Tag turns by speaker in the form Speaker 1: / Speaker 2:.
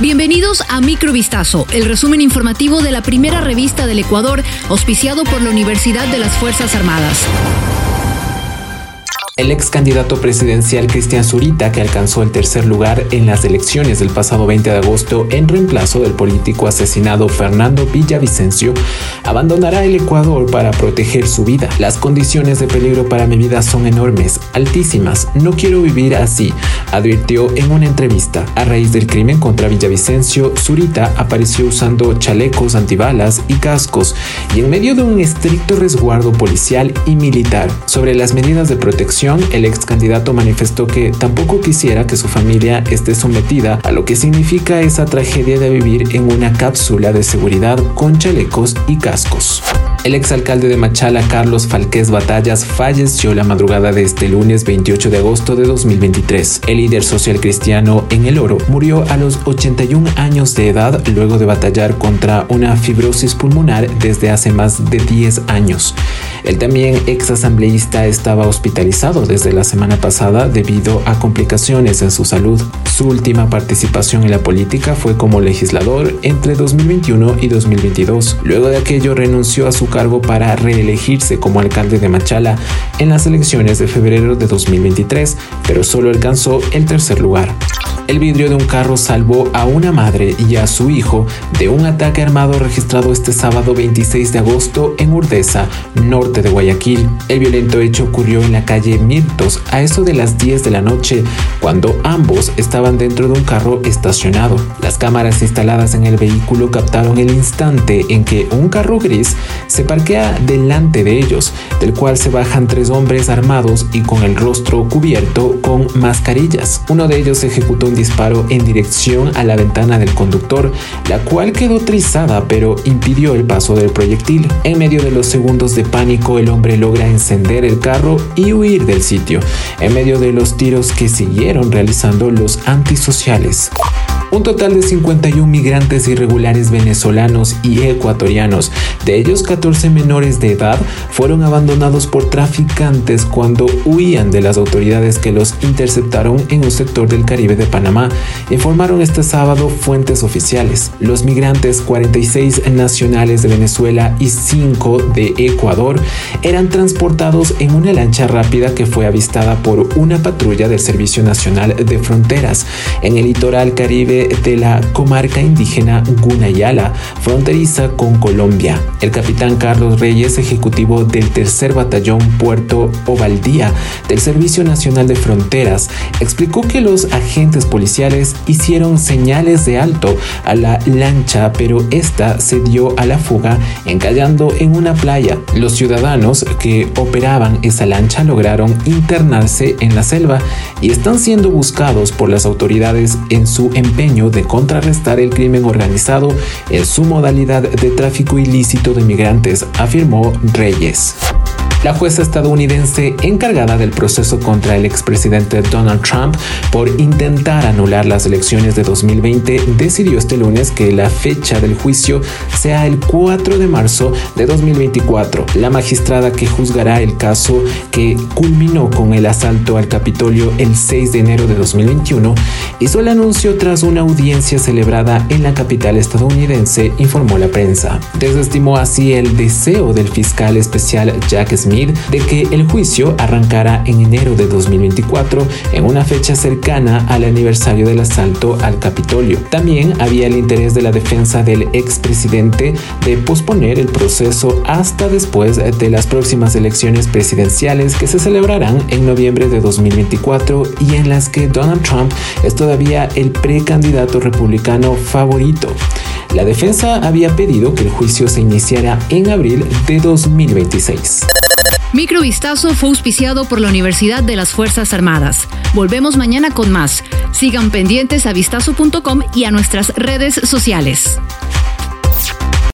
Speaker 1: Bienvenidos a Microvistazo, el resumen informativo de la primera revista del Ecuador, auspiciado por la Universidad de las Fuerzas Armadas.
Speaker 2: El ex candidato presidencial Cristian Zurita, que alcanzó el tercer lugar en las elecciones del pasado 20 de agosto en reemplazo del político asesinado Fernando Villavicencio, abandonará el Ecuador para proteger su vida. Las condiciones de peligro para mi vida son enormes, altísimas. No quiero vivir así, advirtió en una entrevista. A raíz del crimen contra Villavicencio, Zurita apareció usando chalecos antibalas y cascos y en medio de un estricto resguardo policial y militar. Sobre las medidas de protección el ex candidato manifestó que tampoco quisiera que su familia esté sometida a lo que significa esa tragedia de vivir en una cápsula de seguridad con chalecos y cascos. El exalcalde de Machala, Carlos Falqués Batallas, falleció la madrugada de este lunes 28 de agosto de 2023. El líder social cristiano en el oro murió a los 81 años de edad luego de batallar contra una fibrosis pulmonar desde hace más de 10 años. El también ex asambleísta estaba hospitalizado desde la semana pasada debido a complicaciones en su salud. Su última participación en la política fue como legislador entre 2021 y 2022. Luego de aquello renunció a su cargo para reelegirse como alcalde de Machala en las elecciones de febrero de 2023, pero solo alcanzó el tercer lugar. El vidrio de un carro salvó a una madre y a su hijo de un ataque armado registrado este sábado 26 de agosto en Urdesa, norte de Guayaquil. El violento hecho ocurrió en la calle Mirtos a eso de las 10 de la noche, cuando ambos estaban dentro de un carro estacionado. Las cámaras instaladas en el vehículo captaron el instante en que un carro gris se parquea delante de ellos, del cual se bajan tres hombres armados y con el rostro cubierto con mascarillas. Uno de ellos ejecutó un disparo en dirección a la ventana del conductor, la cual quedó trizada pero impidió el paso del proyectil. En medio de los segundos de pánico, el hombre logra encender el carro y huir del sitio, en medio de los tiros que siguieron realizando los antisociales. Un total de 51 migrantes irregulares venezolanos y ecuatorianos, de ellos 14 menores de edad, fueron abandonados por traficantes cuando huían de las autoridades que los interceptaron en un sector del Caribe de Panamá, informaron este sábado fuentes oficiales. Los migrantes, 46 nacionales de Venezuela y 5 de Ecuador, eran transportados en una lancha rápida que fue avistada por una patrulla del Servicio Nacional de Fronteras en el litoral caribe de la comarca indígena Gunayala, fronteriza con Colombia. El capitán Carlos Reyes, ejecutivo del tercer batallón Puerto Ovaldía del Servicio Nacional de Fronteras, explicó que los agentes policiales hicieron señales de alto a la lancha, pero esta se dio a la fuga encallando en una playa. Los ciudadanos que operaban esa lancha lograron internarse en la selva y están siendo buscados por las autoridades en su empeño de contrarrestar el crimen organizado en su modalidad de tráfico ilícito de migrantes, afirmó Reyes. La jueza estadounidense encargada del proceso contra el expresidente Donald Trump por intentar anular las elecciones de 2020 decidió este lunes que la fecha del juicio sea el 4 de marzo de 2024. La magistrada que juzgará el caso que culminó con el asalto al Capitolio el 6 de enero de 2021 hizo el anuncio tras una audiencia celebrada en la capital estadounidense, informó la prensa. Desestimó así el deseo del fiscal especial Jack Smith de que el juicio arrancara en enero de 2024 en una fecha cercana al aniversario del asalto al Capitolio. También había el interés de la defensa del expresidente de posponer el proceso hasta después de las próximas elecciones presidenciales que se celebrarán en noviembre de 2024 y en las que Donald Trump es todavía el precandidato republicano favorito. La defensa había pedido que el juicio se iniciara en abril de 2026.
Speaker 1: Microvistazo fue auspiciado por la Universidad de las Fuerzas Armadas. Volvemos mañana con más. Sigan pendientes a vistazo.com y a nuestras redes sociales.